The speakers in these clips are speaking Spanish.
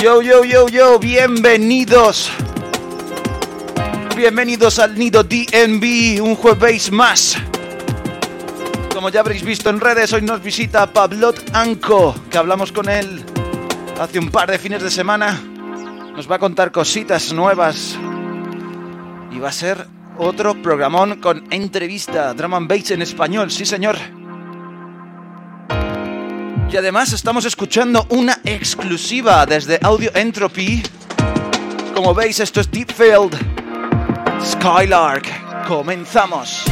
Yo, yo, yo, yo, bienvenidos. Bienvenidos al Nido DNB, un jueves más. Como ya habréis visto en redes, hoy nos visita Pablot Anco, que hablamos con él hace un par de fines de semana. Nos va a contar cositas nuevas. Y va a ser otro programón con entrevista, Drum and Bass en español, sí señor. Y además estamos escuchando una exclusiva desde Audio Entropy. Como veis, esto es Deepfield Skylark. Comenzamos.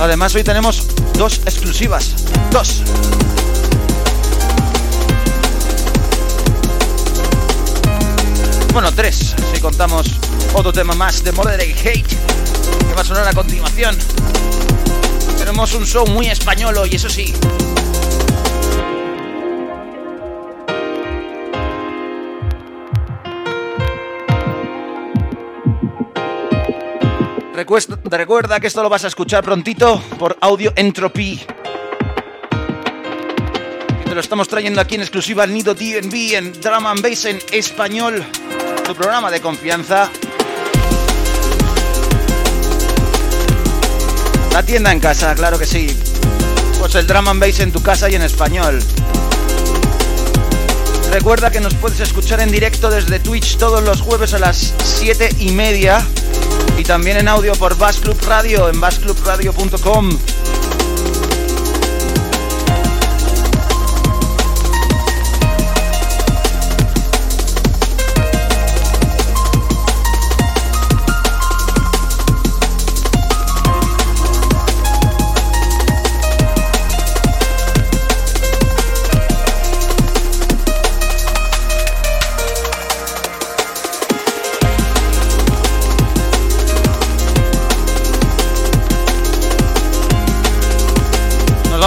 Además hoy tenemos dos exclusivas. Dos. Bueno, tres, si contamos otro tema más de Moderate Hate, que va a sonar a continuación. Tenemos un show muy español hoy, eso sí. Recuerda que esto lo vas a escuchar prontito por Audio Entropy. Te lo estamos trayendo aquí en exclusiva al Nido DNB en Drama and Bass en español. Tu programa de confianza. La tienda en casa, claro que sí. Pues el Drama and Bass en tu casa y en español. Recuerda que nos puedes escuchar en directo desde Twitch todos los jueves a las 7 y media y también en audio por Bass Club Radio en bassclubradio.com.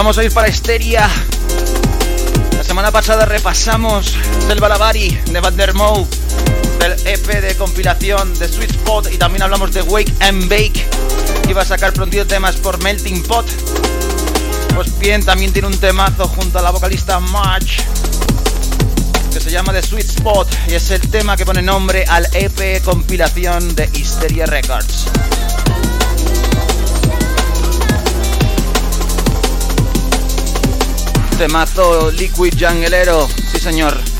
vamos a ir para Histeria. La semana pasada repasamos del Balabari de Van der Moe, del EP de compilación de Sweet Spot y también hablamos de Wake and Bake, que iba a sacar prontito temas por Melting Pot. Pues bien, también tiene un temazo junto a la vocalista March que se llama The Sweet Spot y es el tema que pone nombre al EP compilación de Hysteria Records. Temazo Liquid Junglero, sí señor.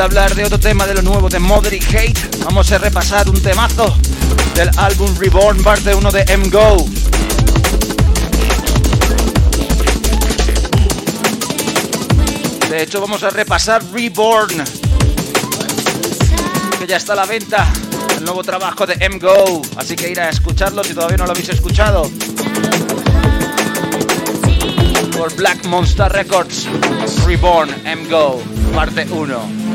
Hablar de otro tema de lo nuevo de Mother y Hate, vamos a repasar un temazo del álbum Reborn parte 1 de M-Go. De hecho, vamos a repasar Reborn, que ya está a la venta, el nuevo trabajo de M-Go. Así que ir a escucharlo si todavía no lo habéis escuchado. Por Black Monster Records, Reborn M-Go, parte 1.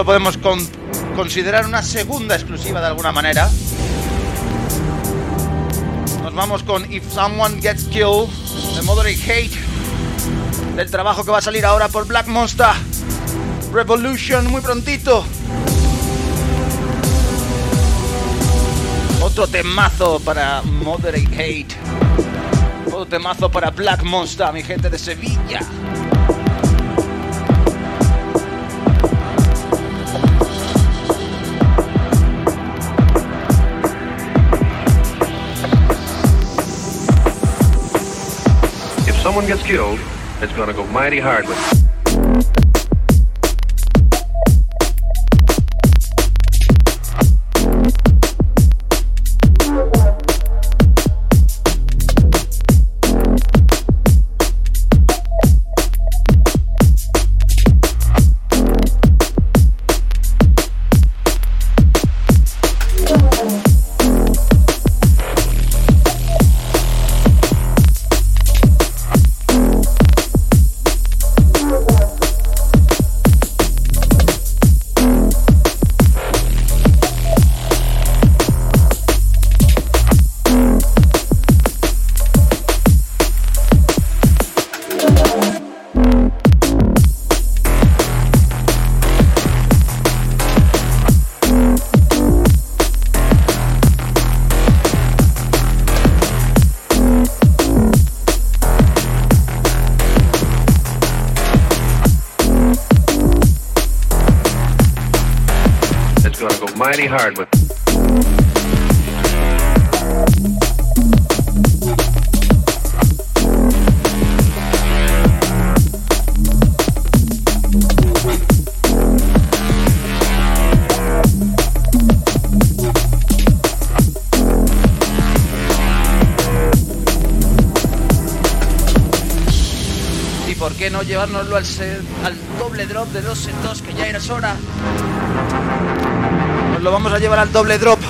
Lo podemos considerar una segunda exclusiva de alguna manera. Nos vamos con If Someone Gets Killed de Moderate Hate, del trabajo que va a salir ahora por Black Monster Revolution muy prontito. Otro temazo para Moderate Hate. Otro temazo para Black Monster, mi gente de Sevilla. Someone gets killed, it's gonna go mighty hard with hard with ¿Y por qué no llevárnoslo al, al doble drop de dos en dos, que ya era hora? Lo vamos a llevar al doble drop.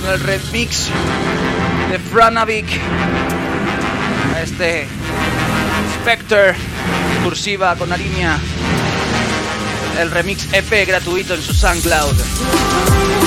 Con el remix de Franavik. Este Spectre cursiva con línea. El remix EP gratuito en su SoundCloud.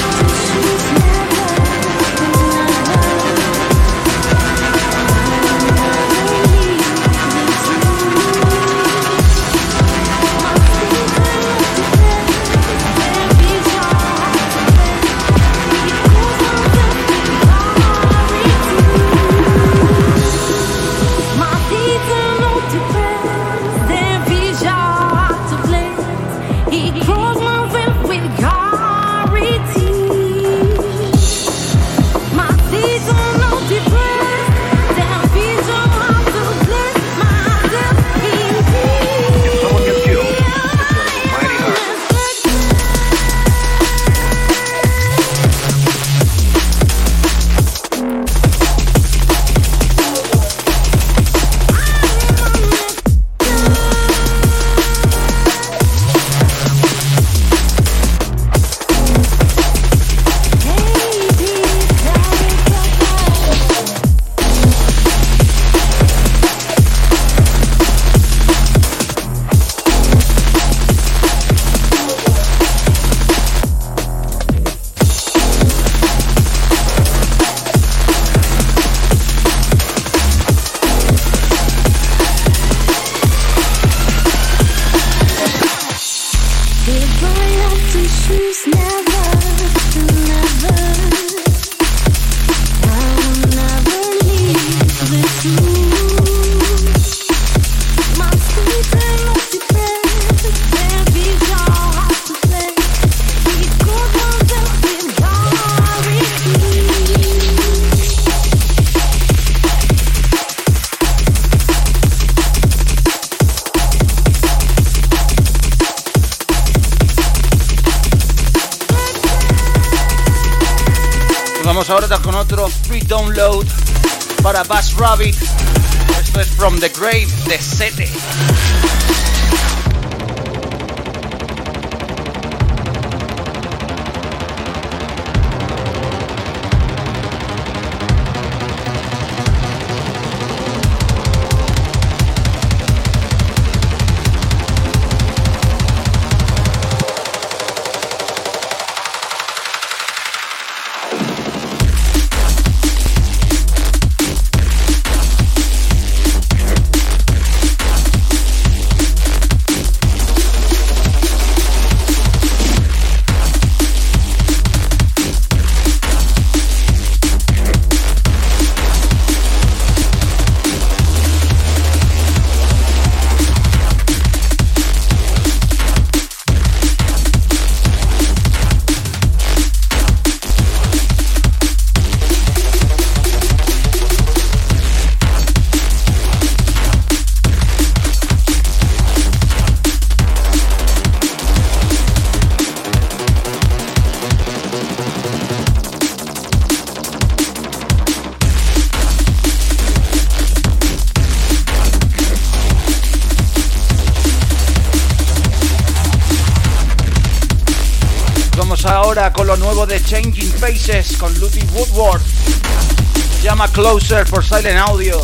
Closer por Silent Audio.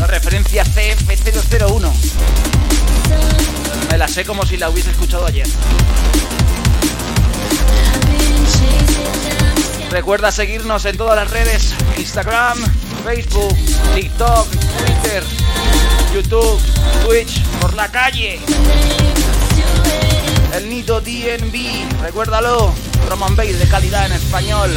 La referencia CF001. Me la sé como si la hubiese escuchado ayer. Recuerda seguirnos en todas las redes, Instagram, Facebook, TikTok, Twitter, YouTube, Twitch, por la calle. El Nido DNB, recuérdalo drum and bass de calidad en español.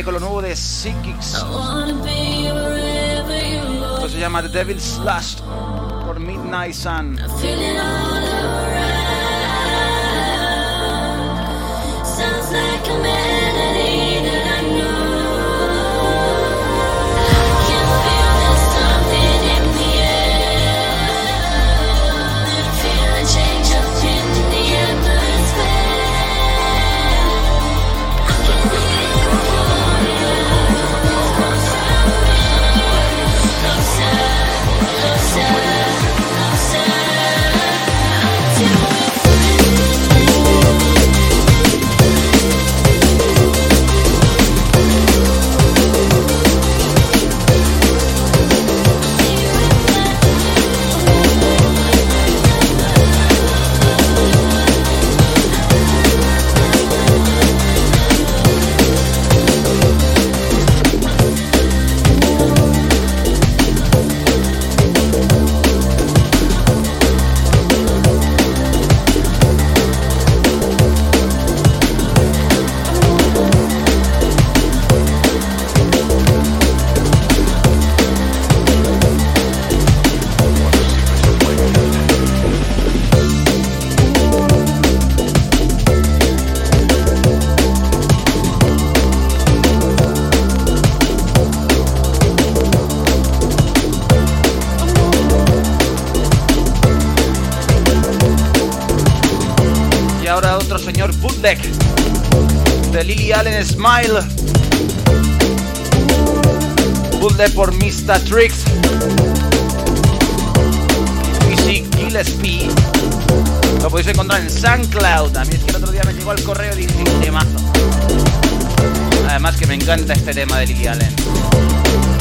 Con lo nuevo de Psychics. Esto se llama The Devil's Last por Midnight Sun. Smile. Bootleg por Mr. Tricks. Y Gillespie. Lo podéis encontrar en SoundCloud. A mí es que el otro día me llegó al correo y dije, temazo. Además que me encanta este tema de Lily Allen.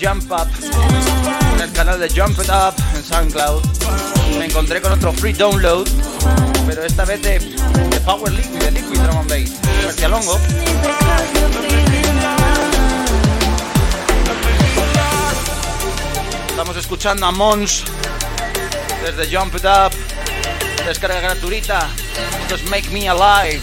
Jump Up en el canal de Jump It Up en SoundCloud. Me encontré con otro free download, pero esta vez de, Power Liquid, de Liquid Drum and Bass, Longo. Estamos escuchando a Mons desde Jump It Up, descarga gratuita. Esto es Make Me Alive.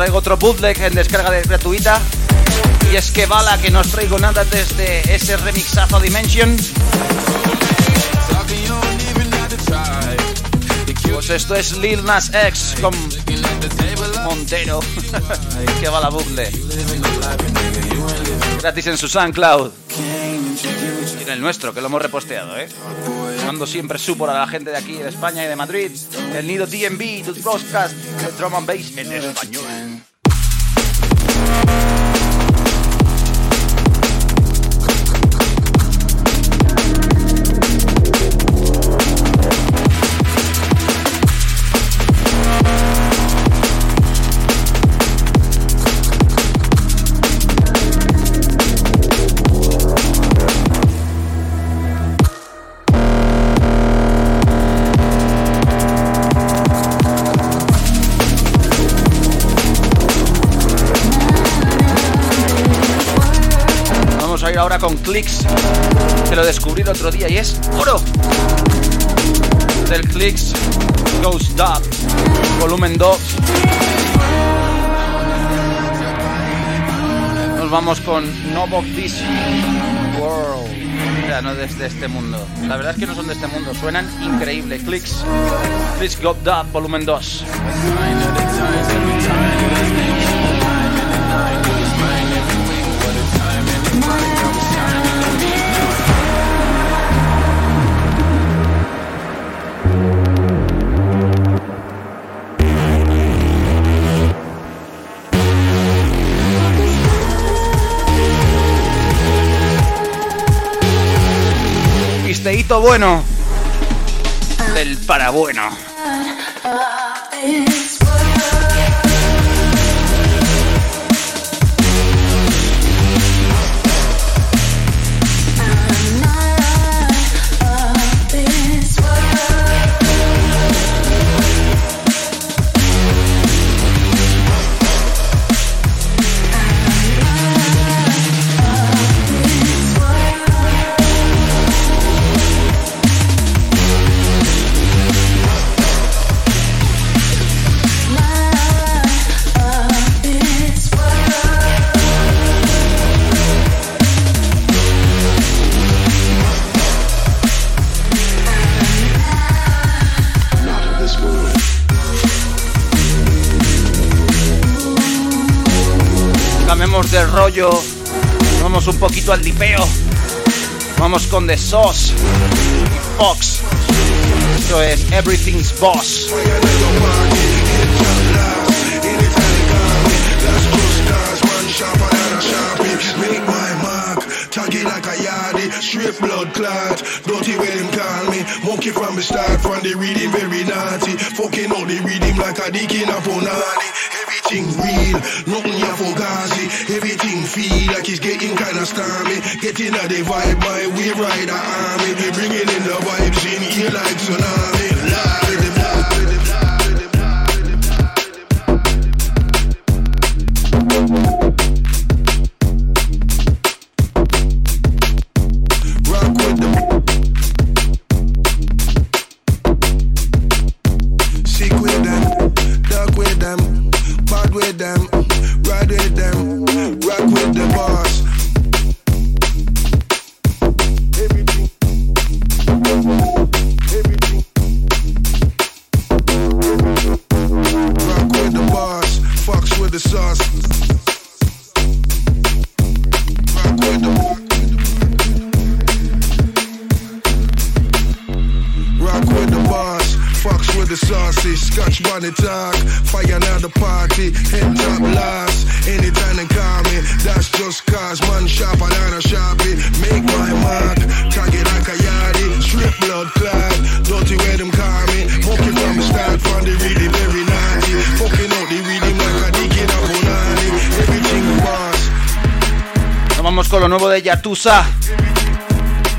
Traigo otro bootleg en descarga gratuita. Y es que bala que no os traigo nada desde ese remixazo Dimension. Pues esto es Lil Nas X con Montero. que bala bootleg. Gratis en su SoundCloud. Y en el nuestro, que lo hemos reposteado, ¿eh? Mando siempre support a la gente de aquí, de España y de Madrid. El nido DMV, tu podcast, el drum and bass en español. Ahora con Clicks, que lo descubrí el otro día y es oro. Del Clicks Ghost Up, volumen 2. Nos vamos con No of This World. O no desde este mundo. La verdad es que no son de este mundo, suenan increíble. Clicks, Clicks Ghost Up, volumen 2. Bueno del parabueno. de rollo. Vamos un poquito al dipeo. Vamos con The Sauce. Fox. Esto es Everything's Boss. Straight blood clot. Dirty where them call me. Monkey from the start, from the reading very naughty. Fucking all the reading like a dick in a punani. Everything real, nothing ya for gazi. Everything feel like it's getting kinda stormy. Getting a the vibe, my we ride a army. Bringing in the vibes in here like tsunami.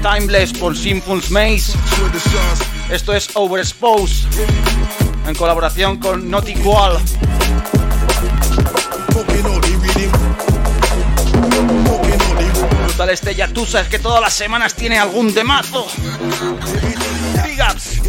Timeless por Sinfuls Maze. Esto es Overexpose. En colaboración con Not Equal. Brutal este Yatusa es que todas las semanas tiene algún demazo. Big los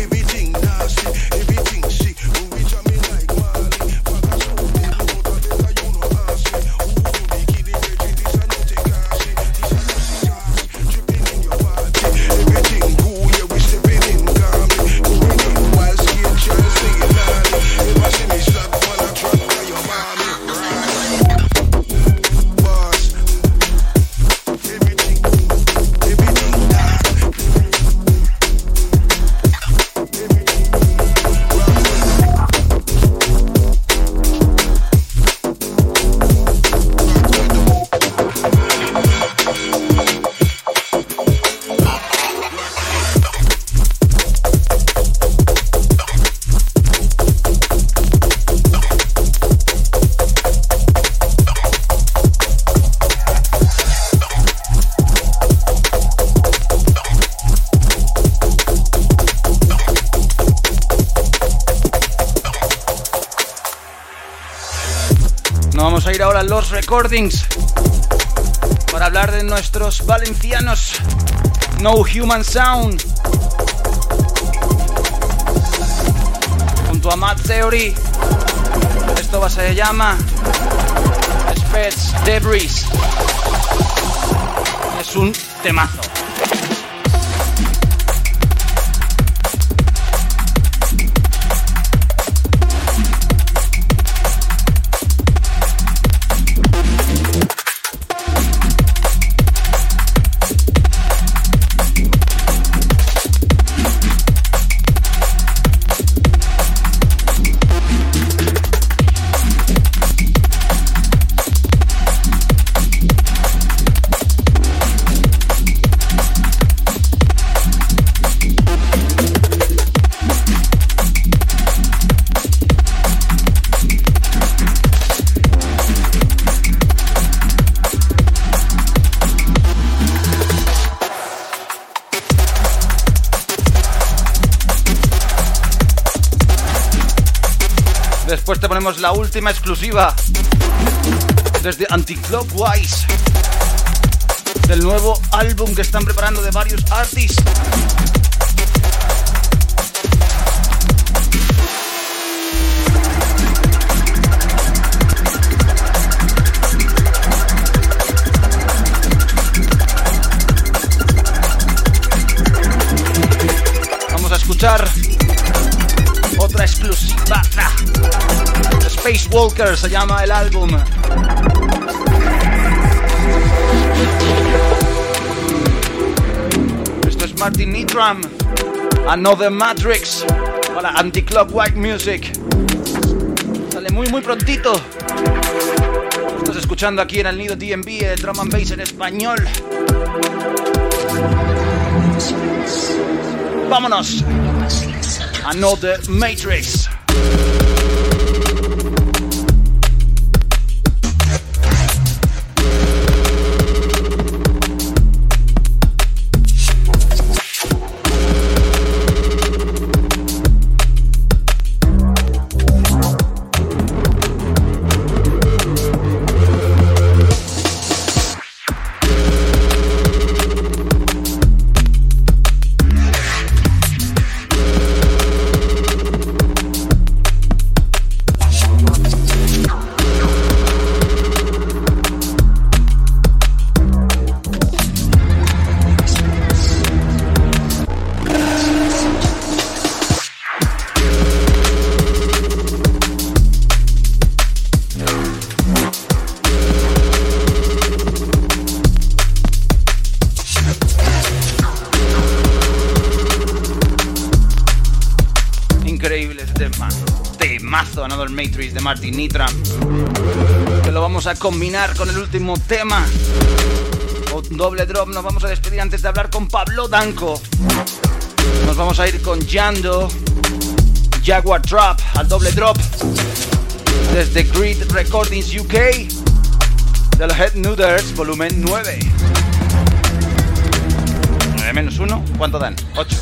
recordings para hablar de nuestros valencianos. No Human Sound. Junto a Mad Theory. Esto se llama Spets Debris. Es un temazo la última exclusiva desde Anticlockwise del nuevo álbum que están preparando de varios artists. Walker se llama el álbum. Esto es Martin Nitram. Another Matrix para Anti-Clockwise Music. Sale muy muy prontito. Estás escuchando aquí en el Nido DMV el drum and bass en español. Vámonos. Another Matrix. Martin Nitram. Que lo vamos a combinar con el último tema. Un doble drop. Nos vamos a despedir antes de hablar con Pablo Danco. Nos vamos a ir con Yando, Jaguar Trap al doble drop. Desde Grid Recordings UK. De los Head Nooders, volumen 9. 9 menos 1, ¿cuánto dan? 8.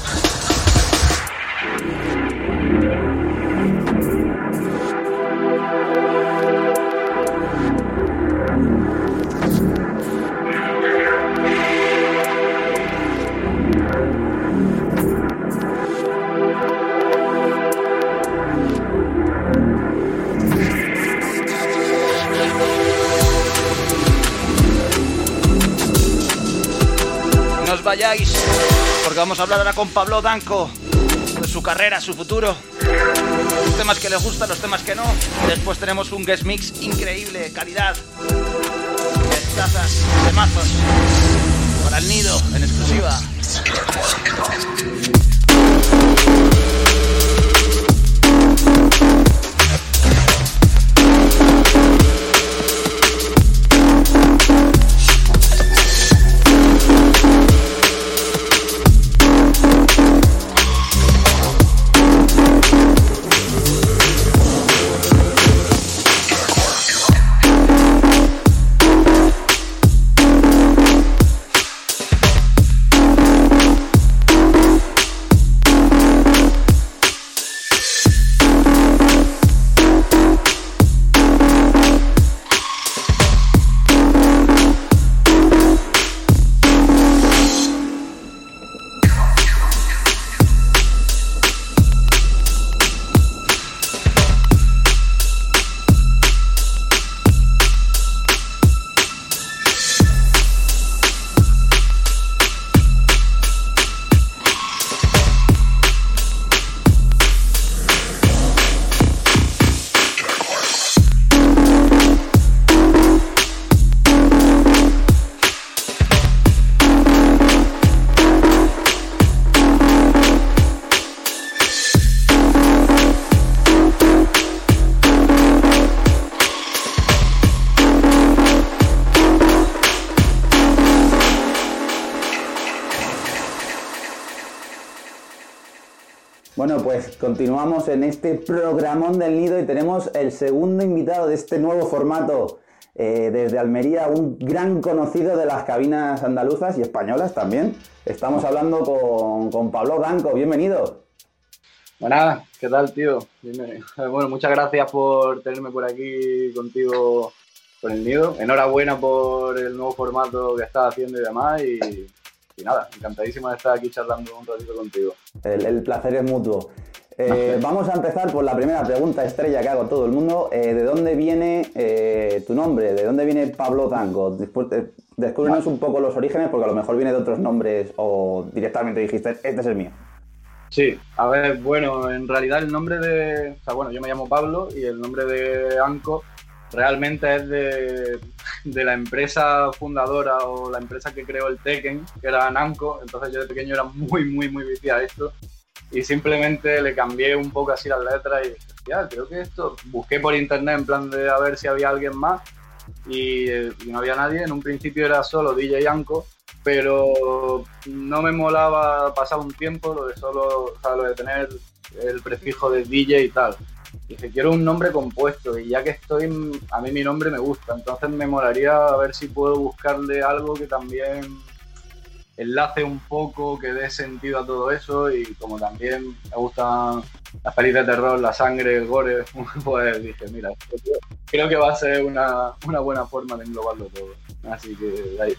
Vamos a hablar ahora con Pablo Danco de su carrera, su futuro, los temas que le gustan, los temas que no. Después tenemos un guest mix increíble, calidad, tazas, temazos para el nido en exclusiva. Continuamos en este programón del nido y tenemos el segundo invitado de este nuevo formato eh, desde Almería, un gran conocido de las cabinas andaluzas y españolas también. Estamos hablando con, con Pablo Danco, bienvenido. Buenas, ¿qué tal, tío? Bueno, muchas gracias por tenerme por aquí contigo con el nido. Enhorabuena por el nuevo formato que estás haciendo y demás. Y, nada, encantadísimo de estar aquí charlando un ratito contigo. El, placer es mutuo. Eh, vamos a empezar por la primera pregunta estrella que hago a todo el mundo. Eh, ¿De dónde viene eh, tu nombre? ¿De dónde viene Pablo Tango? Después, descúbrenos un poco los orígenes porque a lo mejor viene de otros nombres o directamente dijiste, este es el mío. Sí, a ver, bueno, en realidad el nombre de, o sea, bueno, yo me llamo Pablo y el nombre de Anco realmente es de, la empresa fundadora o la empresa que creó el Tekken, que era Namco, entonces yo de pequeño era muy, muy, muy viciado a esto y simplemente le cambié un poco así las letras y dije, ya, creo que esto, busqué por internet en plan de a ver si había alguien más y, y no había nadie, en un principio era solo DJ Anco pero no me molaba pasar un tiempo lo de solo, o sea, lo de tener el prefijo de DJ y tal. Dije, quiero un nombre compuesto y ya que estoy, a mí mi nombre me gusta, entonces me molaría a ver si puedo buscarle algo que también enlace un poco, que dé sentido a todo eso y como también me gustan las pelis de terror, la sangre, el gore, pues dije, mira, creo que va a ser una, buena forma de englobarlo todo. Así que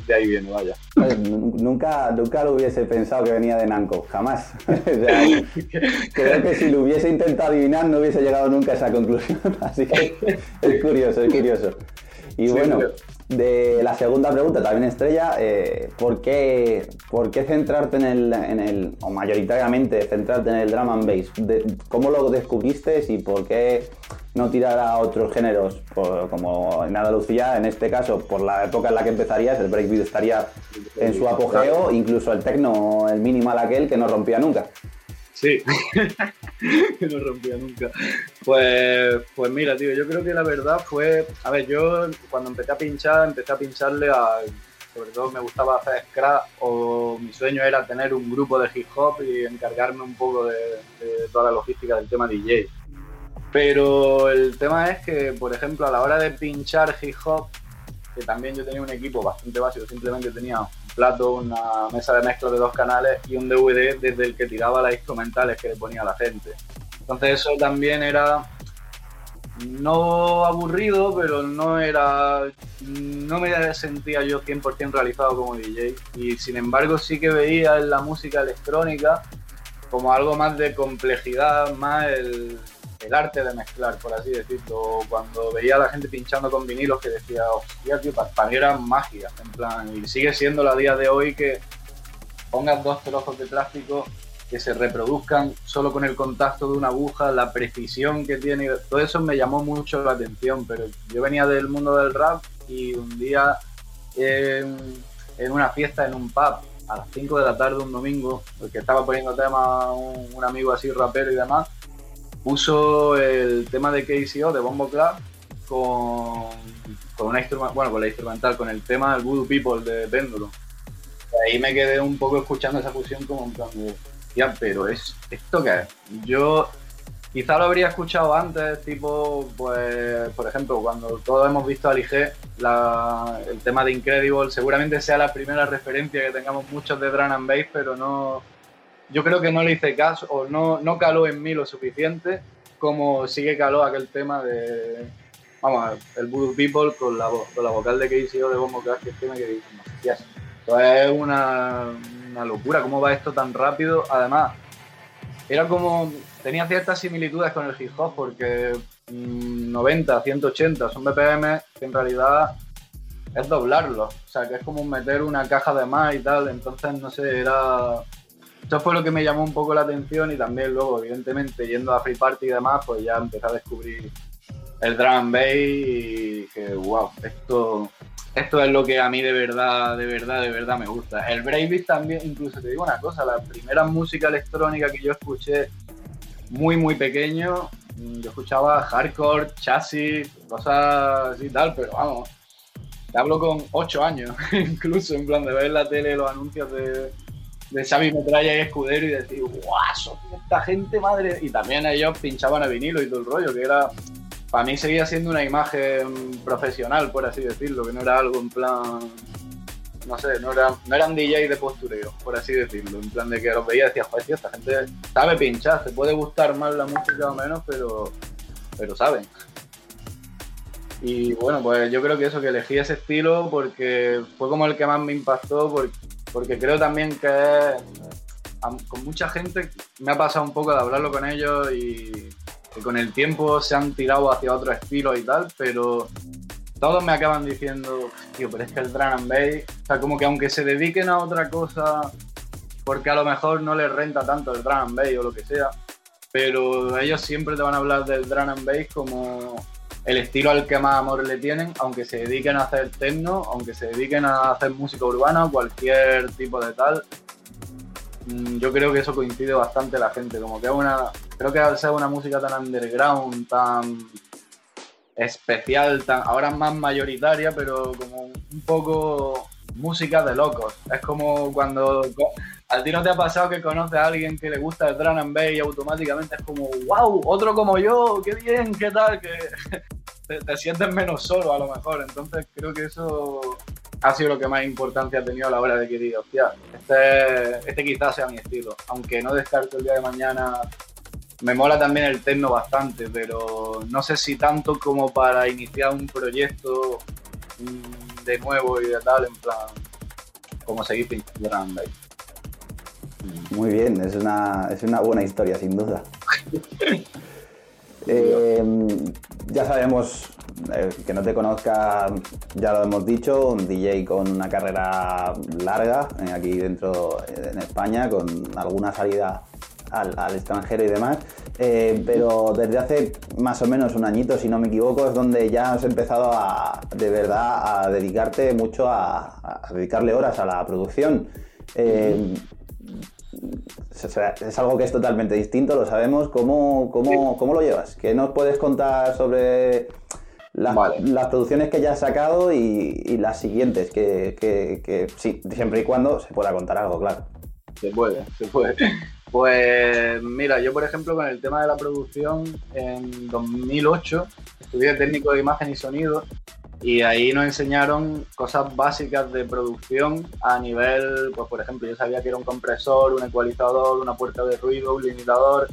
de ahí, viene, vaya. nunca, nunca lo hubiese pensado que venía de Nanco, jamás. creo que si lo hubiese intentado adivinar no hubiese llegado nunca a esa conclusión. Así que es curioso, es curioso. Y bueno, de la segunda pregunta, también estrella, eh, ¿por, qué, ¿por, qué, centrarte en el, en el, o mayoritariamente centrarte en el drum and bass? ¿Cómo lo descubriste y por qué no tirar a otros géneros? como en Andalucía, en este caso, por la época en la que empezarías, el breakbeat estaría en su apogeo, incluso el techno, el minimal aquel que no rompía nunca. Sí, que no rompía nunca. Pues, pues mira, tío, yo creo que la verdad fue. A ver, yo cuando empecé a pinchar, empecé a pincharle a. Sobre todo me gustaba hacer scratch o mi sueño era tener un grupo de hip hop y encargarme un poco de, toda la logística del tema DJ. Pero el tema es que, por ejemplo, a la hora de pinchar hip hop, que también yo tenía un equipo bastante básico, simplemente tenía plato, una mesa de mezcla de dos canales y un DVD desde el que tiraba las instrumentales que le ponía a la gente. Entonces eso también era no aburrido, pero no era no me sentía yo 100% realizado como DJ y sin embargo sí que veía en la música electrónica como algo más de complejidad, más el, el arte de mezclar, por así decirlo. Cuando veía a la gente pinchando con vinilos que decía, hostia, tío, para mí era magia, en plan, y sigue siendo la día de hoy que pongas dos trozos de plástico que se reproduzcan solo con el contacto de una aguja, la precisión que tiene, todo eso me llamó mucho la atención, pero yo venía del mundo del rap y un día en, una fiesta en un pub a las 5 de la tarde un domingo, porque estaba poniendo tema un, un amigo así rapero y demás, puso el tema de KCO de Bombo Club con, con una bueno, con la instrumental, con el tema del Voodoo People de Péndulo. ahí me quedé un poco escuchando esa fusión como un plan pero es esto que es. Yo quizá lo habría escuchado antes, tipo, pues, por ejemplo, cuando todos hemos visto a Lige, el tema de Incredible, seguramente sea la primera referencia que tengamos muchos de Drum and Bass, pero no, yo creo que no le hice caso o no, no caló en mí lo suficiente como sí que caló aquel tema de, vamos, el Voodoo People con la, con la vocal de Casey o de Bombo Crash, que es que me quedé es una, una locura, cómo va esto tan rápido. Además, era como, tenía ciertas similitudes con el hip hop porque 90, mm, 180 son BPM que en realidad es doblarlo. O sea, que es como meter una caja de más y tal. Entonces, no sé, era eso fue lo que me llamó un poco la atención y también luego, evidentemente, yendo a Free Party y demás, pues ya empecé a descubrir el drum bass y que, wow, esto, esto es lo que a mí de verdad, de verdad, de verdad me gusta. El breakbeat también, incluso te digo una cosa, la primera música electrónica que yo escuché muy, muy pequeño, yo escuchaba hardcore, chasis, cosas así tal, pero vamos, te hablo con 8 años, incluso en plan de ver la tele los anuncios de, de Xavi Metralla y Escudero y decir, guau, esta gente madre. Y también ellos pinchaban a vinilo y todo el rollo, que era. Para mí seguía siendo una imagen profesional, por así decirlo, que no era algo en plan. no sé, no eran, no eran DJ de postureo, por así decirlo. En plan de que los veía y decía, joder, esta gente sabe pinchar, te puede gustar más la música o menos, pero, pero saben. Y bueno, pues yo creo que eso, que elegí ese estilo porque fue como el que más me impactó, porque, porque creo también que con mucha gente me ha pasado un poco de hablarlo con ellos y que con el tiempo se han tirado hacia otro estilo y tal, pero todos me acaban diciendo, tío, pero es que el drum and bass, o sea, como que aunque se dediquen a otra cosa, porque a lo mejor no les renta tanto el drum and bass o lo que sea, pero ellos siempre te van a hablar del drum and bass como el estilo al que más amor le tienen, aunque se dediquen a hacer techno, aunque se dediquen a hacer música urbana o cualquier tipo de tal, Mm, yo creo que eso coincide bastante la gente, como que es una, creo que al ser una música tan underground, tan especial, tan, ahora más mayoritaria, pero como un poco música de locos. Es como cuando a ti no te ha pasado que conoces a alguien que le gusta el drum and bass y automáticamente es como, wow, otro como yo, qué bien, qué tal, que te, te sientes menos solo a lo mejor. Entonces creo que eso ha sido lo que más importancia ha tenido a la hora de que diga, hostia, este, este quizás sea mi estilo. Aunque no descarto el día de mañana, me mola también el techno bastante, pero no sé si tanto como para iniciar un proyecto mm, de nuevo y de tal, en plan, como seguir pintando Muy bien, es una, es una buena historia, sin duda. Eh, ya sabemos eh, que no te conozca, ya lo hemos dicho, un DJ con una carrera larga eh, aquí dentro en España, con alguna salida al, extranjero y demás. pero desde hace más o menos un añito, si no me equivoco, es donde ya has empezado a, de verdad a dedicarte mucho a, dedicarle horas a la producción es algo que es totalmente distinto, lo sabemos. ¿Cómo, cómo, lo llevas? ¿Qué nos puedes contar sobre las, producciones que ya has sacado y, las siguientes? Que, sí, siempre y cuando se pueda contar algo, claro. Se puede, se puede. Pues mira, yo por ejemplo con el tema de la producción en 2008 estudié técnico de imagen y sonido y ahí nos enseñaron cosas básicas de producción a nivel, pues por ejemplo, yo sabía que era un compresor, un ecualizador, una puerta de ruido, un limitador,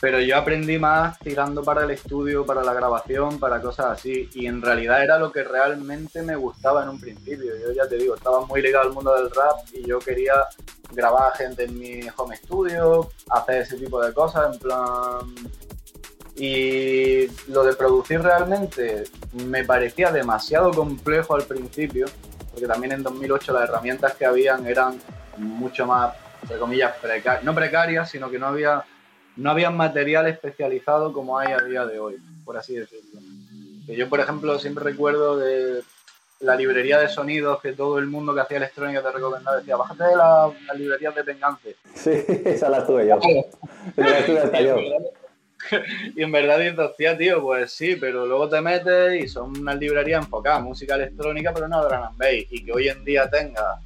pero yo aprendí más tirando para el estudio, para la grabación, para cosas así, y en realidad era lo que realmente me gustaba en un principio. Yo ya te digo, estaba muy ligado al mundo del rap y yo quería grabar gente en mi home studio, hacer ese tipo de cosas, en plan y lo de producir realmente me parecía demasiado complejo al principio, porque también en 2008 las herramientas que habían eran mucho más, entre comillas, precarias, no precarias, sino que no había, no había material especializado como hay a día de hoy, por así decirlo. Que yo, por ejemplo, siempre recuerdo de la librería de sonidos que todo el mundo que hacía electrónica te recomendaba, decía, bájate de las la librerías de Pengance. Sí, esa la tuve yo. La tuve hasta yo. y en verdad dices, hostia, tío, pues sí, pero luego te metes y son una librería enfocada música electrónica, pero no drum and bass. Y que hoy en día tenga,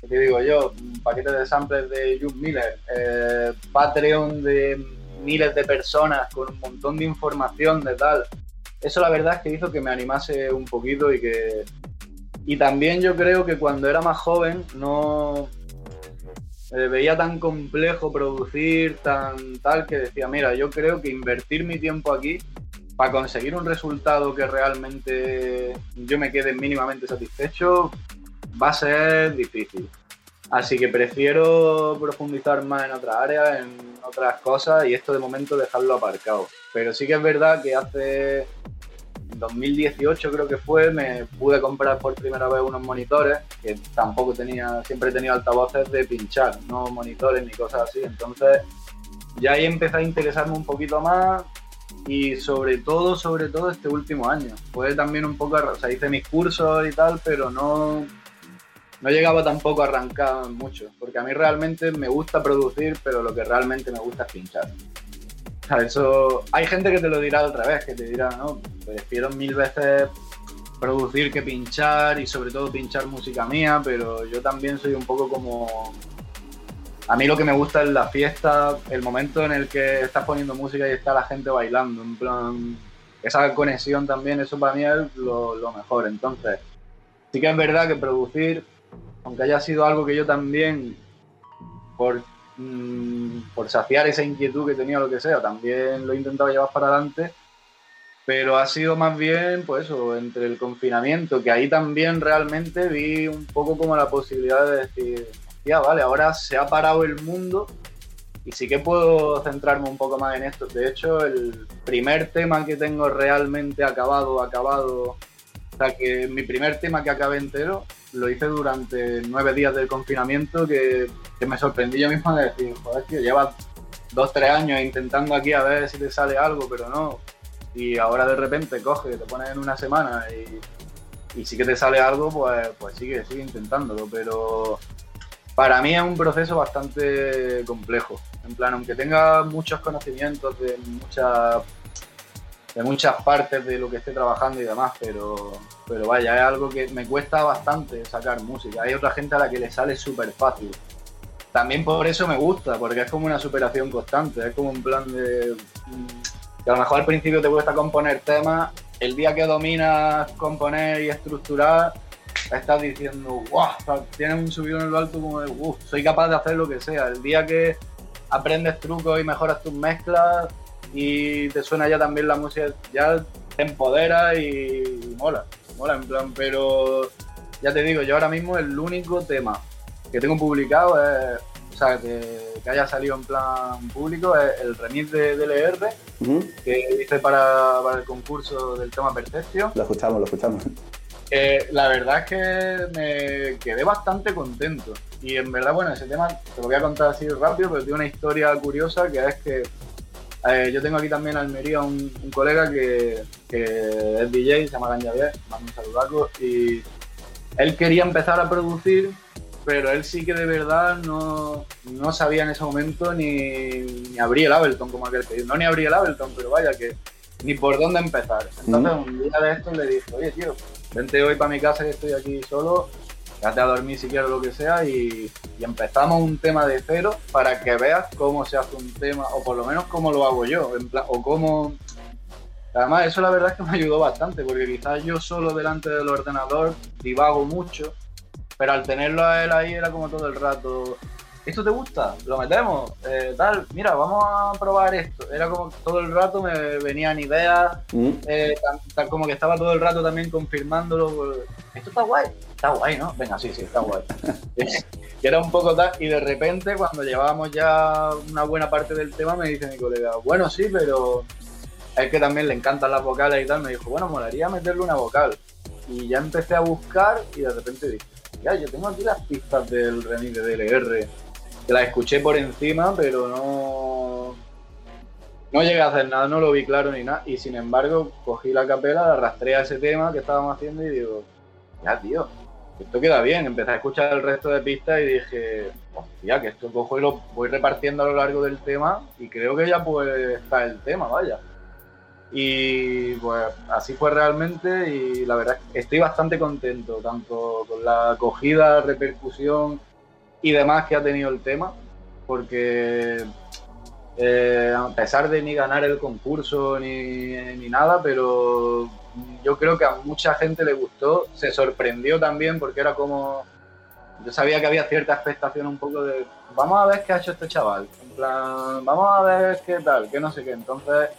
¿qué te digo yo? Un paquete de samples de June Miller, eh, Patreon de miles de personas con un montón de información de tal. Eso la verdad es que hizo que me animase un poquito y que... Y también yo creo que cuando era más joven no veía tan complejo producir, tan tal, que decía, mira, yo creo que invertir mi tiempo aquí para conseguir un resultado que realmente yo me quede mínimamente satisfecho va a ser difícil. Así que prefiero profundizar más en otras áreas, en otras cosas y esto de momento dejarlo aparcado. Pero sí que es verdad que hace 2018 creo que fue, me pude comprar por primera vez unos monitores, que tampoco tenía, siempre he tenido altavoces de pinchar, no monitores ni cosas así. Entonces ya ahí empecé a interesarme un poquito más y sobre todo, sobre todo este último año. Fue también un poco, o sea, hice mis cursos y tal, pero no, no llegaba tampoco a arrancar mucho, porque a mí realmente me gusta producir, pero lo que realmente me gusta es pinchar. Eso, hay gente que te lo dirá al revés, que te dirá, no, prefiero mil veces producir que pinchar y sobre todo pinchar música mía, pero yo también soy un poco como... A mí lo que me gusta es la fiesta, el momento en el que estás poniendo música y está la gente bailando, en plan... Esa conexión también, eso para mí es lo, lo mejor. Entonces, sí que es verdad que producir aunque haya sido algo que yo también, por, mm, por saciar esa inquietud que tenía, lo que sea, también lo he intentado llevar para adelante, pero ha sido más bien, pues eso, entre el confinamiento, que ahí también realmente vi un poco como la posibilidad de decir, ya vale, ahora se ha parado el mundo y sí que puedo centrarme un poco más en esto. De hecho, el primer tema que tengo realmente acabado, acabado, o sea, que mi primer tema que acabé entero, lo hice durante nueve días del confinamiento, que, que me sorprendí yo mismo de decir, joder, tío, llevas dos, tres años intentando aquí a ver si te sale algo, pero no, y ahora de repente coge, te pones en una semana y, y sí que te sale algo, pues, pues sigue, sigue intentándolo. Pero para mí es un proceso bastante complejo. En plan, aunque tenga muchos conocimientos de muchas de muchas partes de lo que esté trabajando y demás, pero, pero vaya, es algo que me cuesta bastante sacar música. Hay otra gente a la que le sale súper fácil. También por eso me gusta, porque es como una superación constante, es como un plan de a lo mejor al principio te cuesta componer temas, el día que dominas componer y estructurar, estás diciendo, wow, tienes un subido en lo alto como de, wow, soy capaz de hacer lo que sea. El día que aprendes trucos y mejoras tus mezclas y te suena ya también la música, ya te empodera y, mola, mola en plan, pero ya te digo, yo ahora mismo el único tema que tengo publicado es o sea, que, haya salido en plan público, es el remix de DLR que hice para, el concurso del tema Percepción. Lo escuchamos, lo escuchamos. la verdad es que me quedé bastante contento. Y en verdad, bueno, ese tema te lo voy a contar así rápido, pero tiene una historia curiosa que es que eh, yo tengo aquí también en Almería un, colega que, es DJ, se llama Ganjavier, mando un saludaco, y él quería empezar a producir pero él sí que de verdad no, no sabía en ese momento ni, ni abrir el Ableton como aquel que no ni abrir el Ableton, pero vaya que ni por dónde empezar. Entonces un día de esto le dije, oye tío, vente hoy para mi casa que estoy aquí solo, quédate a dormir si quieres lo que sea y, y, empezamos un tema de cero para que veas cómo se hace un tema, o por lo menos cómo lo hago yo, en plan, o cómo... Además, eso la verdad es que me ayudó bastante, porque quizás yo solo delante del ordenador divago mucho pero al tenerlo a él ahí era como todo el rato, ¿esto te gusta? ¿Lo metemos? Eh, tal, mira, vamos a probar esto. Era como todo el rato me venían ideas, mm. eh, tal, como que estaba todo el rato también confirmándolo. Esto está guay, está guay, ¿no? Venga, sí, sí, está guay. y era un poco tal, y de repente cuando llevábamos ya una buena parte del tema me dice mi colega, bueno, sí, pero es que también le encantan las vocales y tal, me dijo, bueno, molaría meterle una vocal. Y ya empecé a buscar y de repente dije, yo tengo aquí las pistas del remix de DLR, que las escuché por encima, pero no, no llegué a hacer nada, no lo vi claro ni nada, y sin embargo cogí la capela, la arrastré a ese tema que estábamos haciendo y digo, ya tío, esto queda bien, empecé a escuchar el resto de pistas y dije, hostia, que esto cojo y lo voy repartiendo a lo largo del tema y creo que ya puede estar el tema, vaya. Y pues así fue realmente y la verdad estoy bastante contento, tanto con la acogida, repercusión y demás que ha tenido el tema, porque eh, a pesar de ni ganar el concurso ni, ni, nada, pero yo creo que a mucha gente le gustó, se sorprendió también porque era como, yo sabía que había cierta expectación un poco de, vamos a ver qué ha hecho este chaval, en plan, vamos a ver qué tal, qué no sé qué, entonces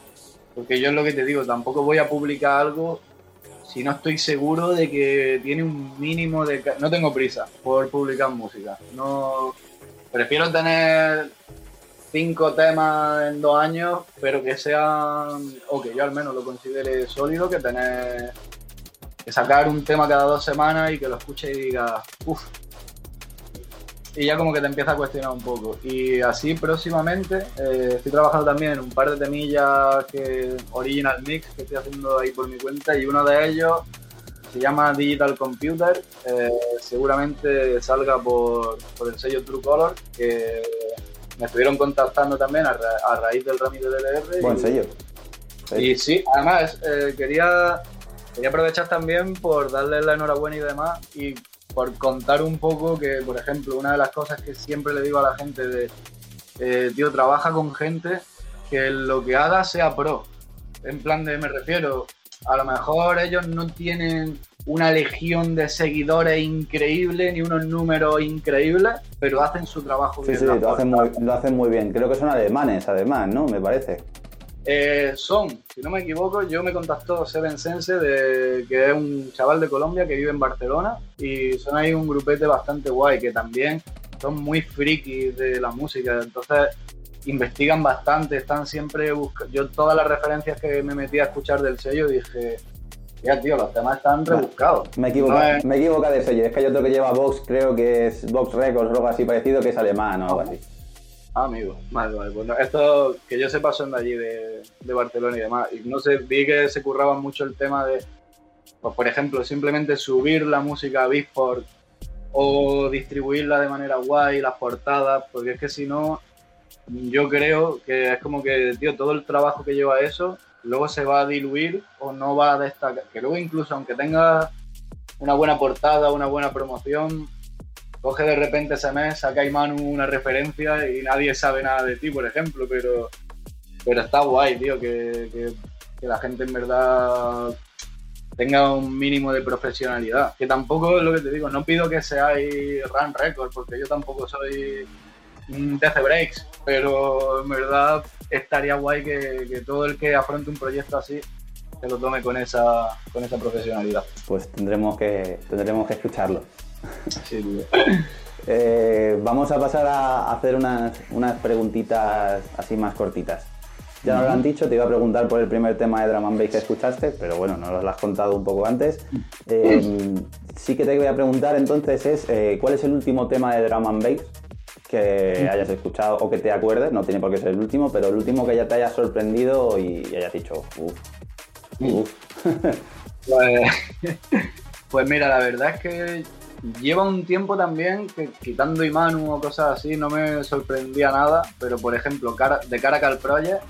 porque yo es lo que te digo, tampoco voy a publicar algo si no estoy seguro de que tiene un mínimo de... No tengo prisa por publicar música. No Prefiero tener cinco temas en dos años, pero que sean, o que yo al menos lo considere sólido, que tener que sacar un tema cada dos semanas y que lo escuche y diga, uff, y ya como que te empieza a cuestionar un poco. Y así próximamente eh, estoy trabajando también en un par de temillas que original mix que estoy haciendo ahí por mi cuenta y uno de ellos se llama Digital Computer. Eh, seguramente salga por, por, el sello True Color que me estuvieron contactando también a, raíz del Ramiro de DLR. Buen sello. Y sí, además eh, quería, quería aprovechar también por darle la enhorabuena y demás y por contar un poco que, por ejemplo, una de las cosas que siempre le digo a la gente de, eh, tío, trabaja con gente que lo que haga sea pro. En plan de, me refiero, a lo mejor ellos no tienen una legión de seguidores increíble, ni unos números increíbles, pero hacen su trabajo bien. Sí, sí, lo hacen, muy, lo hacen muy bien. Creo que son alemanes, además, ¿no? Me parece. Eh, son, si no me equivoco, yo me contactó Seven Sense, de, que es un chaval de Colombia que vive en Barcelona, y son ahí un grupete bastante guay, que también son muy frikis de la música, entonces investigan bastante, están siempre buscando. Yo todas las referencias que me metí a escuchar del sello dije, ya tío, los temas están rebuscados. Me equivoco, me equivoco de sello, es que hay otro que lleva Vox, creo que es Vox Records o algo así parecido, que es alemán o algo así. Ah, amigo, vale, vale. Bueno, esto que yo sepa son de allí, de, de Barcelona y demás. Y no sé, vi que se curraban mucho el tema de, pues, por ejemplo, simplemente subir la música a Beatport o distribuirla de manera guay, las portadas, porque es que si no, yo creo que es como que, tío, todo el trabajo que lleva eso, luego se va a diluir o no va a destacar. Que luego incluso aunque tenga una buena portada, una buena promoción, coge de repente ese mes, saca Manu una referencia y nadie sabe nada de ti, por ejemplo, pero, pero está guay, tío, que, la gente en verdad tenga un mínimo de profesionalidad. Que tampoco es lo que te digo, no pido que seáis Run Record, porque yo tampoco soy Death Breaks, pero en verdad estaría guay que, todo el que afronte un proyecto así se lo tome con esa, con esa profesionalidad. Pues tendremos que, tendremos que escucharlo. Eh, vamos a pasar a hacer unas, unas preguntitas así más cortitas. Ya nos lo han dicho, te iba a preguntar por el primer tema de Drum and Bass que escuchaste, pero bueno, nos lo has contado un poco antes. Eh, sí que te voy a preguntar entonces es, eh, ¿cuál es el último tema de Drum and Bass que hayas escuchado o que te acuerdes? No tiene por qué ser el último, pero el último que ya te haya sorprendido y, hayas dicho, uff, uff. Pues, pues mira, la verdad es que lleva un tiempo también que quitando Imanu o cosas así no me sorprendía nada, pero por ejemplo, de Caracal Project,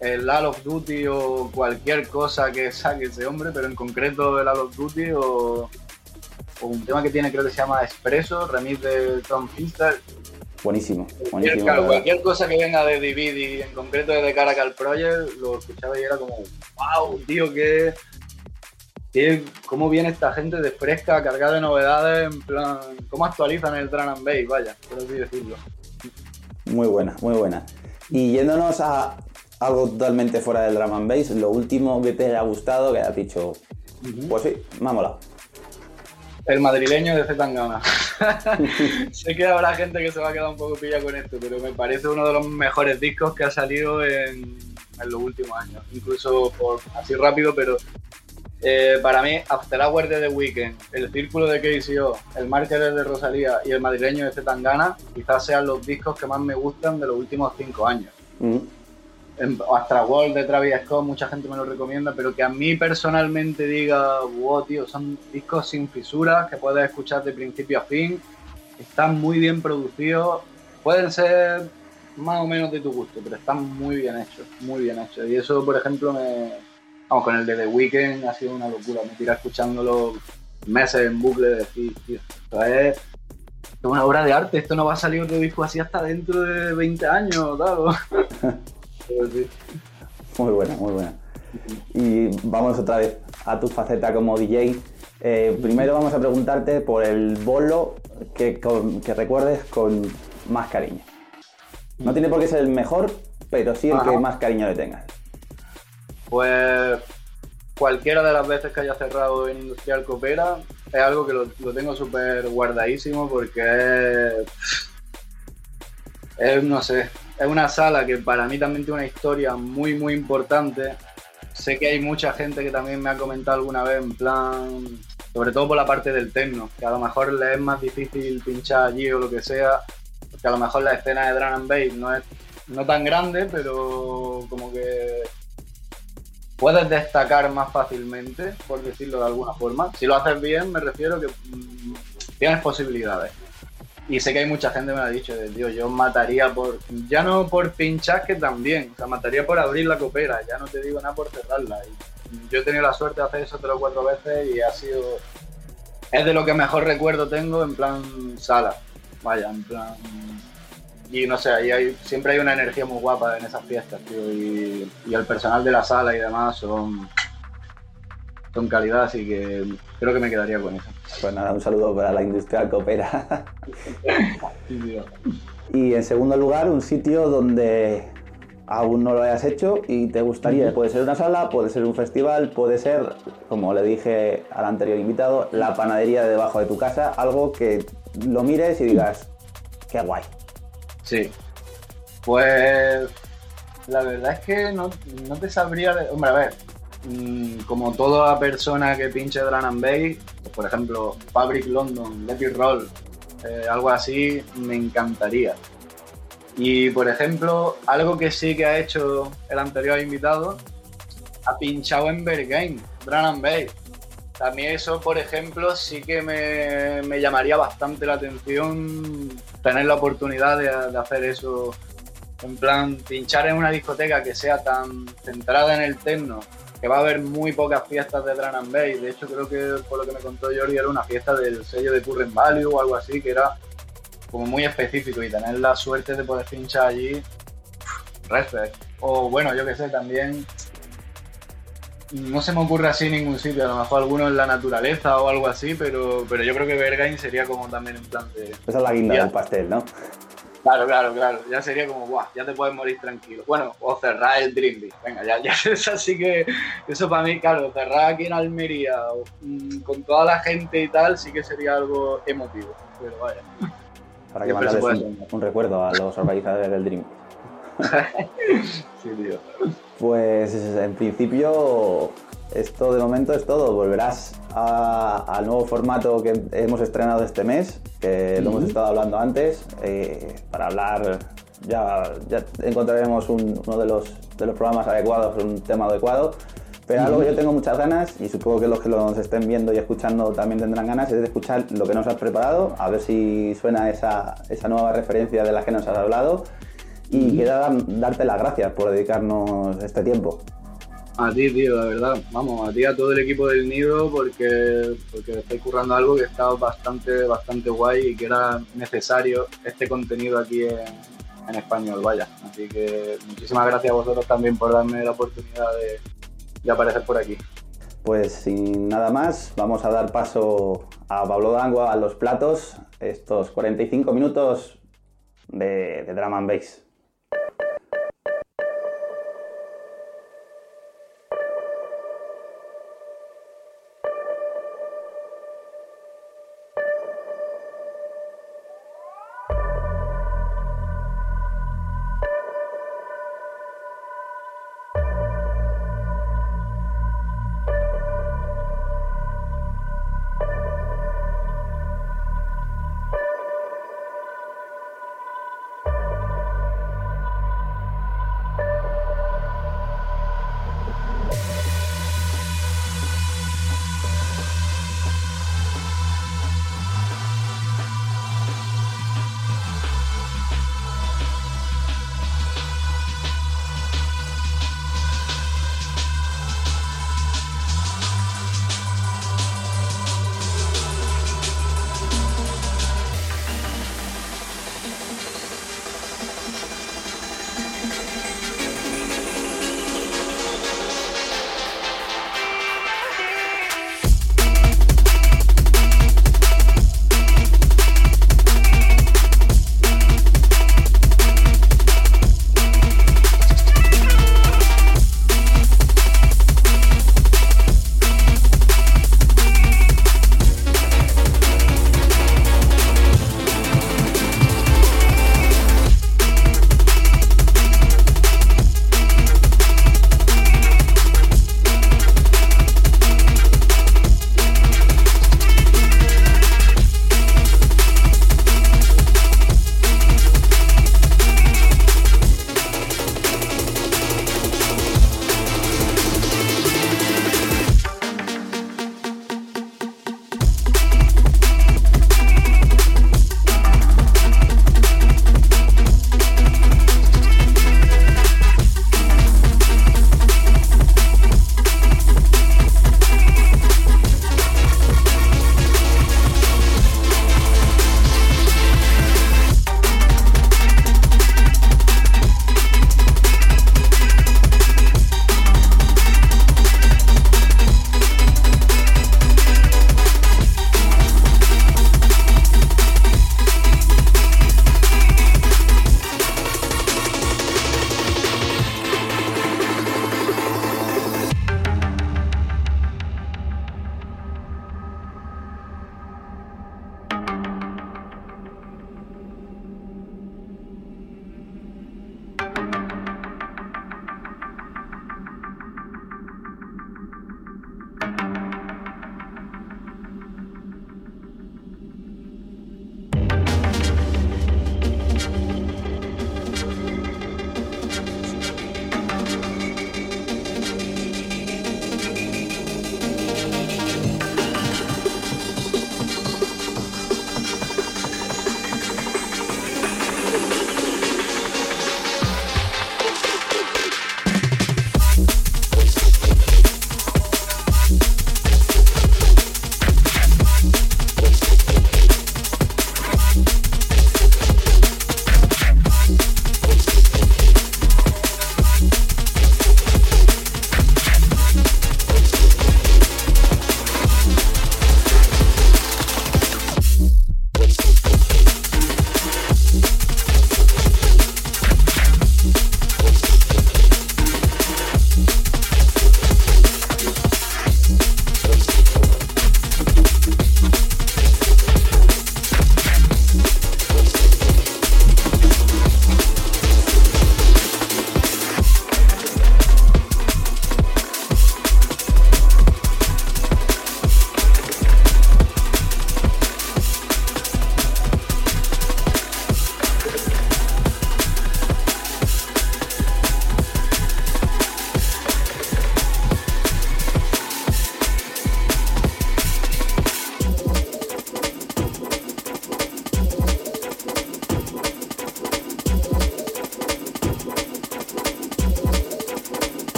el All of Duty o cualquier cosa que saque ese hombre, pero en concreto el All of Duty o, un tema que tiene creo que se llama Expreso, remix de Tom Finster. Buenísimo, buenísimo. Cualquier cosa que venga de DVD y en concreto de Caracal Project, lo escuchaba y era como, wow, tío, que cómo viene esta gente de fresca, cargada de novedades, en plan, cómo actualizan el drum and bass, vaya, por así decirlo. Muy buena, muy buena. Y yéndonos a algo totalmente fuera del drum and bass, lo último que te haya gustado, que has dicho, pues sí, vámonos. El madrileño de Zetangana. sé que habrá gente que se va a quedar un poco pilla con esto, pero me parece uno de los mejores discos que ha salido en, los últimos años. Incluso por así rápido, pero eh, para mí, After Hours de The Weeknd, el Círculo de KCO, el Marketer de Rosalía y el madrileño de Zetangana quizás sean los discos que más me gustan de los últimos cinco años. Mm. Astra World de Travis Scott, mucha gente me lo recomienda, pero que a mí personalmente diga, wow, tío, son discos sin fisuras que puedes escuchar de principio a fin, están muy bien producidos, pueden ser más o menos de tu gusto, pero están muy bien hechos, muy bien hechos. Y eso, por ejemplo, me, con el de The Weeknd ha sido una locura. Me tira escuchándolo meses en bucle de decir, tío, esto es, una obra de arte. Esto no va a salir otro disco así hasta dentro de 20 años, claro. Muy buena, muy buena. Y vamos otra vez a tu faceta como DJ. Eh, primero vamos a preguntarte por el bolo que, que recuerdes con más cariño. No tiene por qué ser el mejor, pero sí el que más cariño le tengas. Pues cualquiera de las veces que haya cerrado en Industrial Coopera es algo que lo, tengo súper guardadísimo porque es, no sé, es una sala que para mí también tiene una historia muy, muy importante. Sé que hay mucha gente que también me ha comentado alguna vez en plan, sobre todo por la parte del techno, que a lo mejor le es más difícil pinchar allí o lo que sea, porque a lo mejor la escena de drum and bass no es no tan grande, pero como que puedes destacar más fácilmente, por decirlo de alguna forma. Si lo haces bien, me refiero que mm, tienes posibilidades. Y sé que hay mucha gente que me ha dicho, Dios, yo mataría por, ya no por pinchar, que también, o sea, mataría por abrir la copera, ya no te digo nada por cerrarla. yo he tenido la suerte de hacer eso tres o cuatro veces y ha sido, es de lo que mejor recuerdo tengo en plan sala, vaya, en plan y no sé, ahí hay, siempre hay una energía muy guapa en esas fiestas, tío, y, el personal de la sala y demás son, con calidad, así que creo que me quedaría con eso. Pues nada, un saludo para la industria copera. y en segundo lugar, un sitio donde aún no lo hayas hecho y te gustaría, puede ser una sala, puede ser un festival, puede ser, como le dije al anterior invitado, la panadería de debajo de tu casa, algo que lo mires y digas, qué guay. Sí, pues la verdad es que no, te sabría, de... hombre, a ver, como toda persona que pinche drum and bass, pues, por ejemplo, Fabric London, Let It Roll, eh, algo así, me encantaría. Y por ejemplo, algo que sí que ha hecho el anterior invitado, ha pinchado en Bergame, Drum and Bass. También eso, por ejemplo, sí que me, llamaría bastante la atención tener la oportunidad de, hacer eso. En plan, pinchar en una discoteca que sea tan centrada en el techno, que va a haber muy pocas fiestas de Drum and Bass. De hecho, creo que por lo que me contó Jordi era una fiesta del sello de Current Value o algo así, que era como muy específico y tener la suerte de poder pinchar allí, respect. O bueno, yo que sé, también no se me ocurre así en ningún sitio, a lo mejor alguno en la naturaleza o algo así, pero, pero yo creo que Bergain sería como también en plan de... Esa es la guinda del pastel, ¿no? Claro, claro, claro. Ya sería como, guau, ya te puedes morir tranquilo. Bueno, o cerrar el Dream Venga, ya, ya es así que eso para mí, claro, cerrar aquí en Almería mm, con toda la gente y tal, sí que sería algo emotivo. Pero vaya para que mandes un, recuerdo a los organizadores del Dream. sí, tío. Pues en principio esto de momento es todo. Volverás al nuevo formato que hemos estrenado este mes, que lo hemos estado hablando antes, eh, para hablar, ya, ya encontraremos uno de los, de los programas adecuados, un tema adecuado. Pero algo que yo tengo muchas ganas, y supongo que los que nos estén viendo y escuchando también tendrán ganas, es de escuchar lo que nos has preparado, a ver si suena esa, esa nueva referencia de la que nos has hablado. Y queda darte las gracias por dedicarnos este tiempo. A ti, tío, la verdad. Vamos, a ti, a todo el equipo del Nido, porque, porque estáis currando algo que está bastante, bastante guay y que era necesario este contenido aquí en, español, vaya. Así que muchísimas gracias a vosotros también por darme la oportunidad de, y aparecer por aquí. Pues sin nada más, vamos a dar paso a Pablo Dango a los platos, estos 45 minutos de, de Drum and Bass.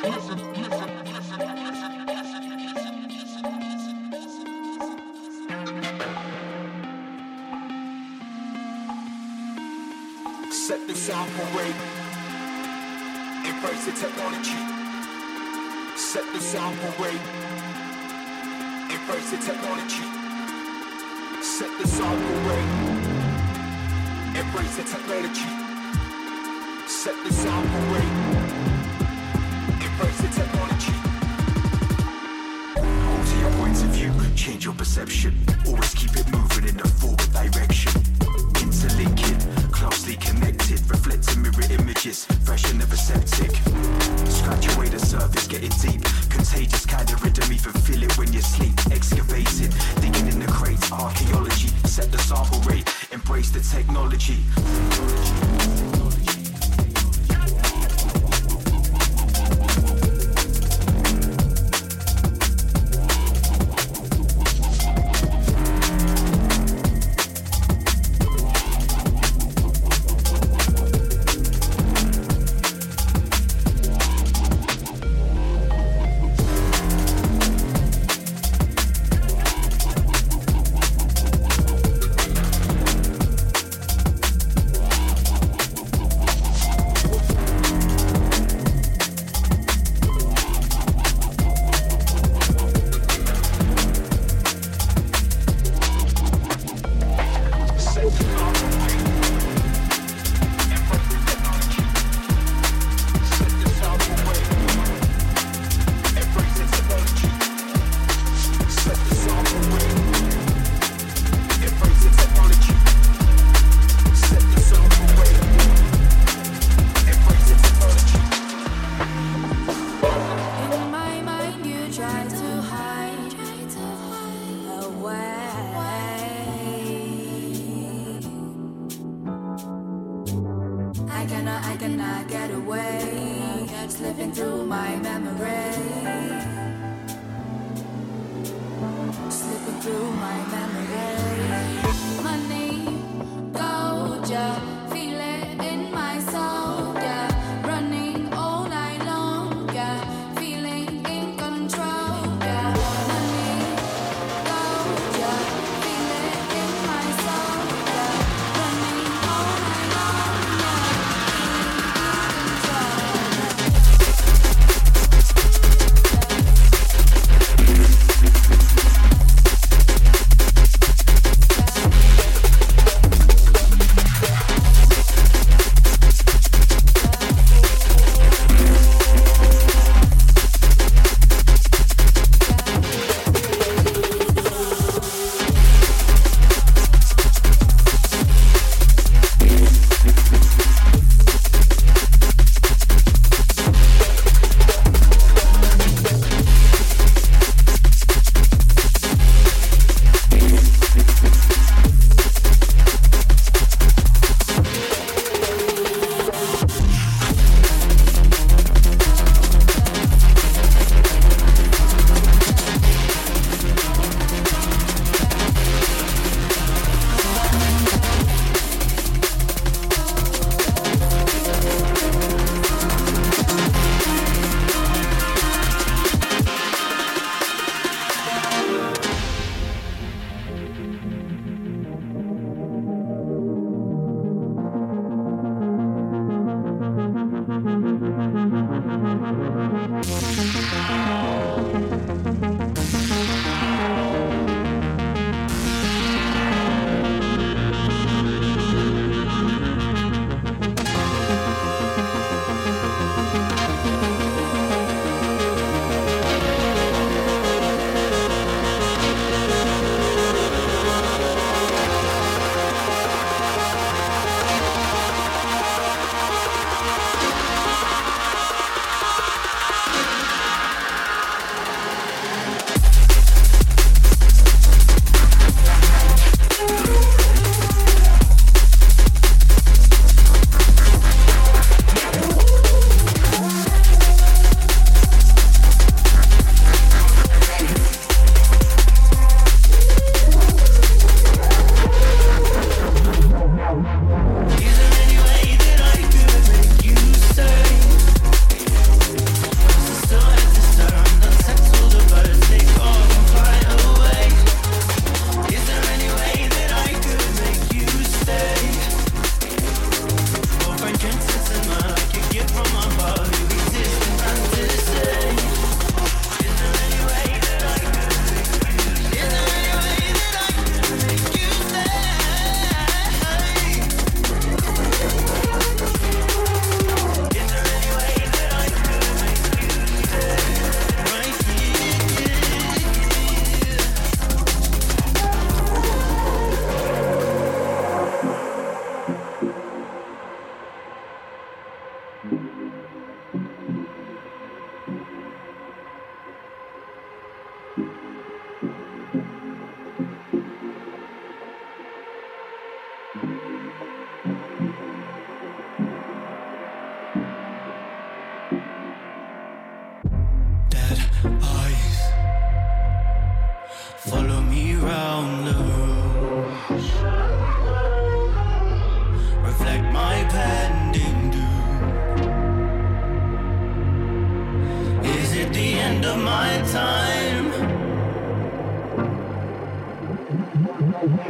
set this operate. Embrace the technology. Set this operate. Embrace the technology. Set this operate. Embrace the technology. Set this operate technology. Alter your points of view, change your perception. Always keep it moving in forward direction. Closely connected, reflecting mirror images. Scratch away the surface, getting deep. Contagious kind of rhythm, even feel it when you sleep. Digging in the crates, archaeology. Set the sample rate, embrace the technology.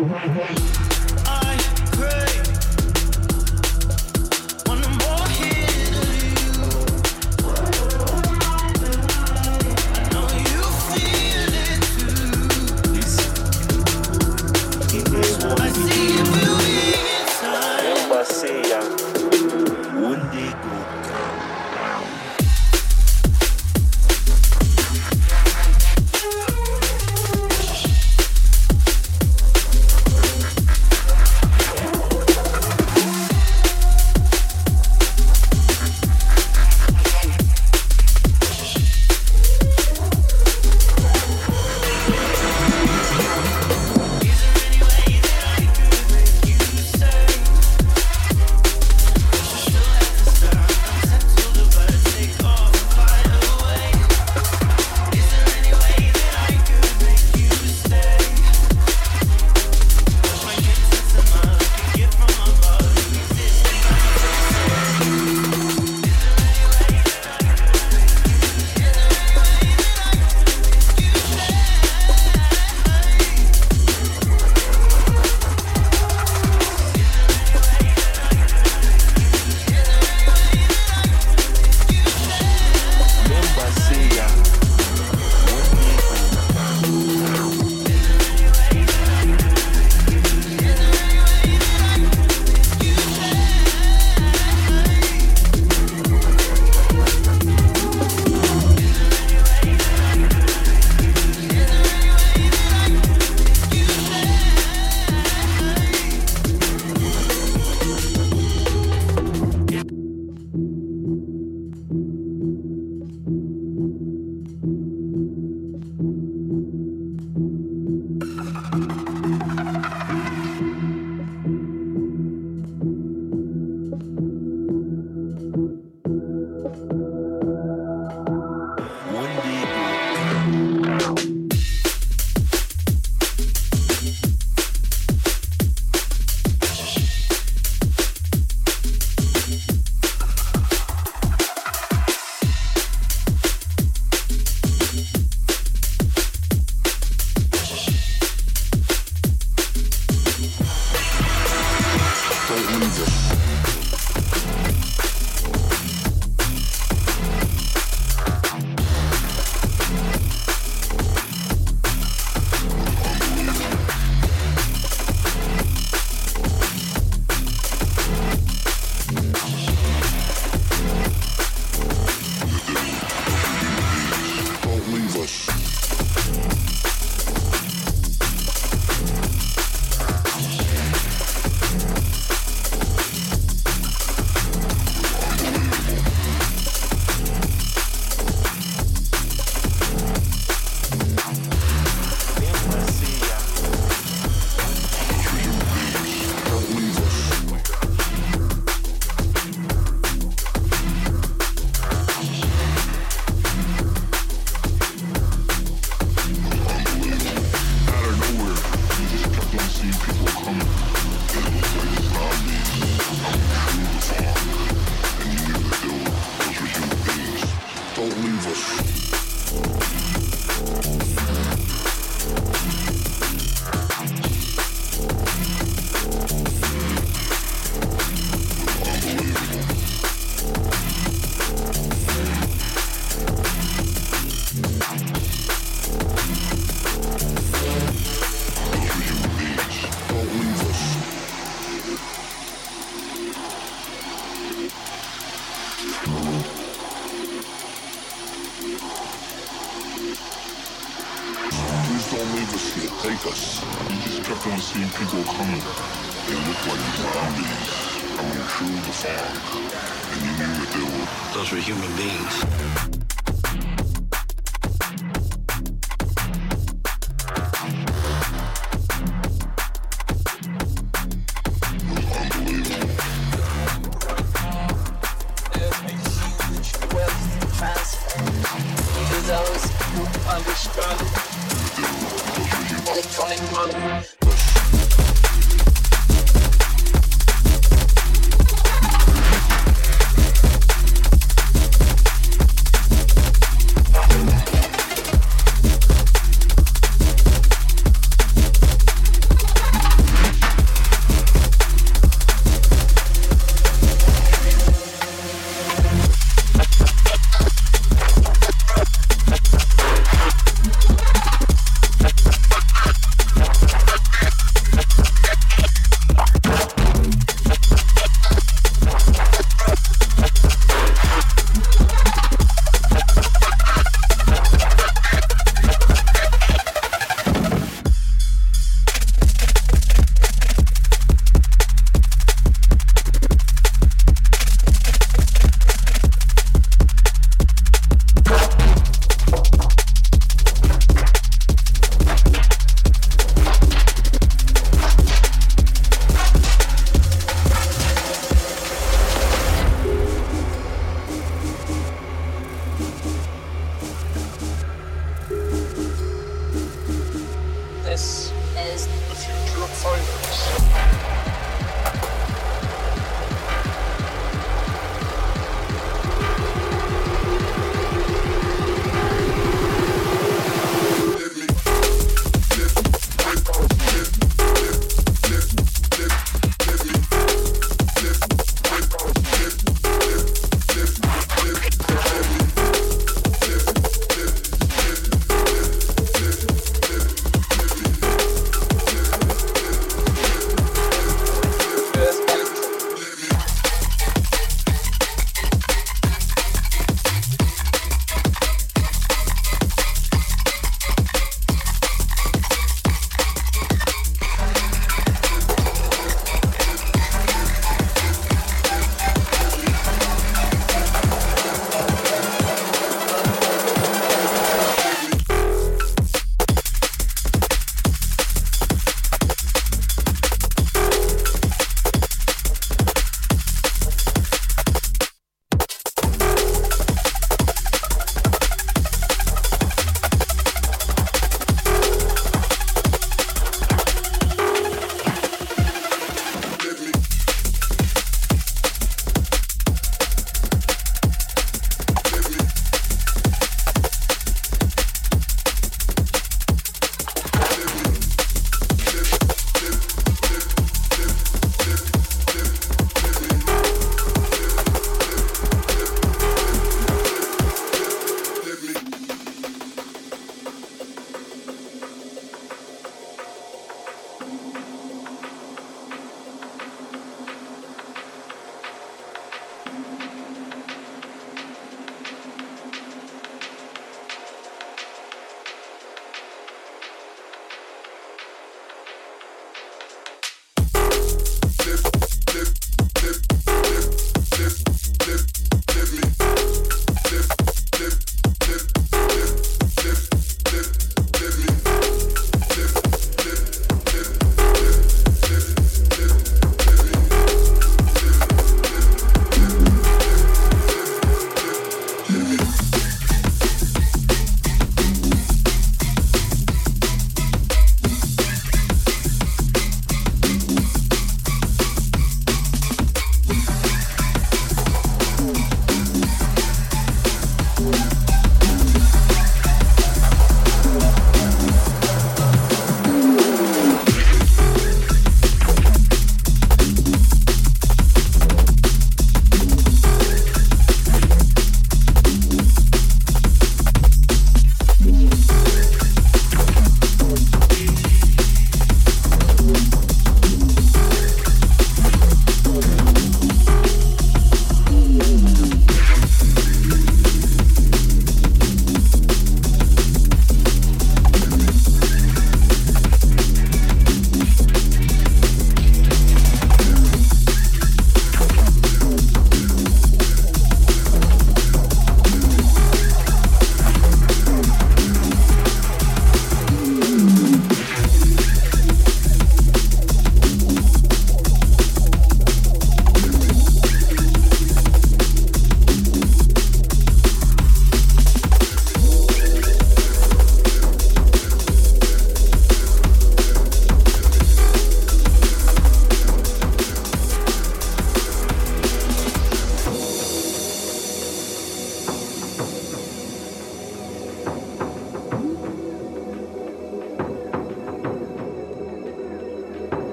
Hey, hey, hey.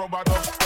robot up.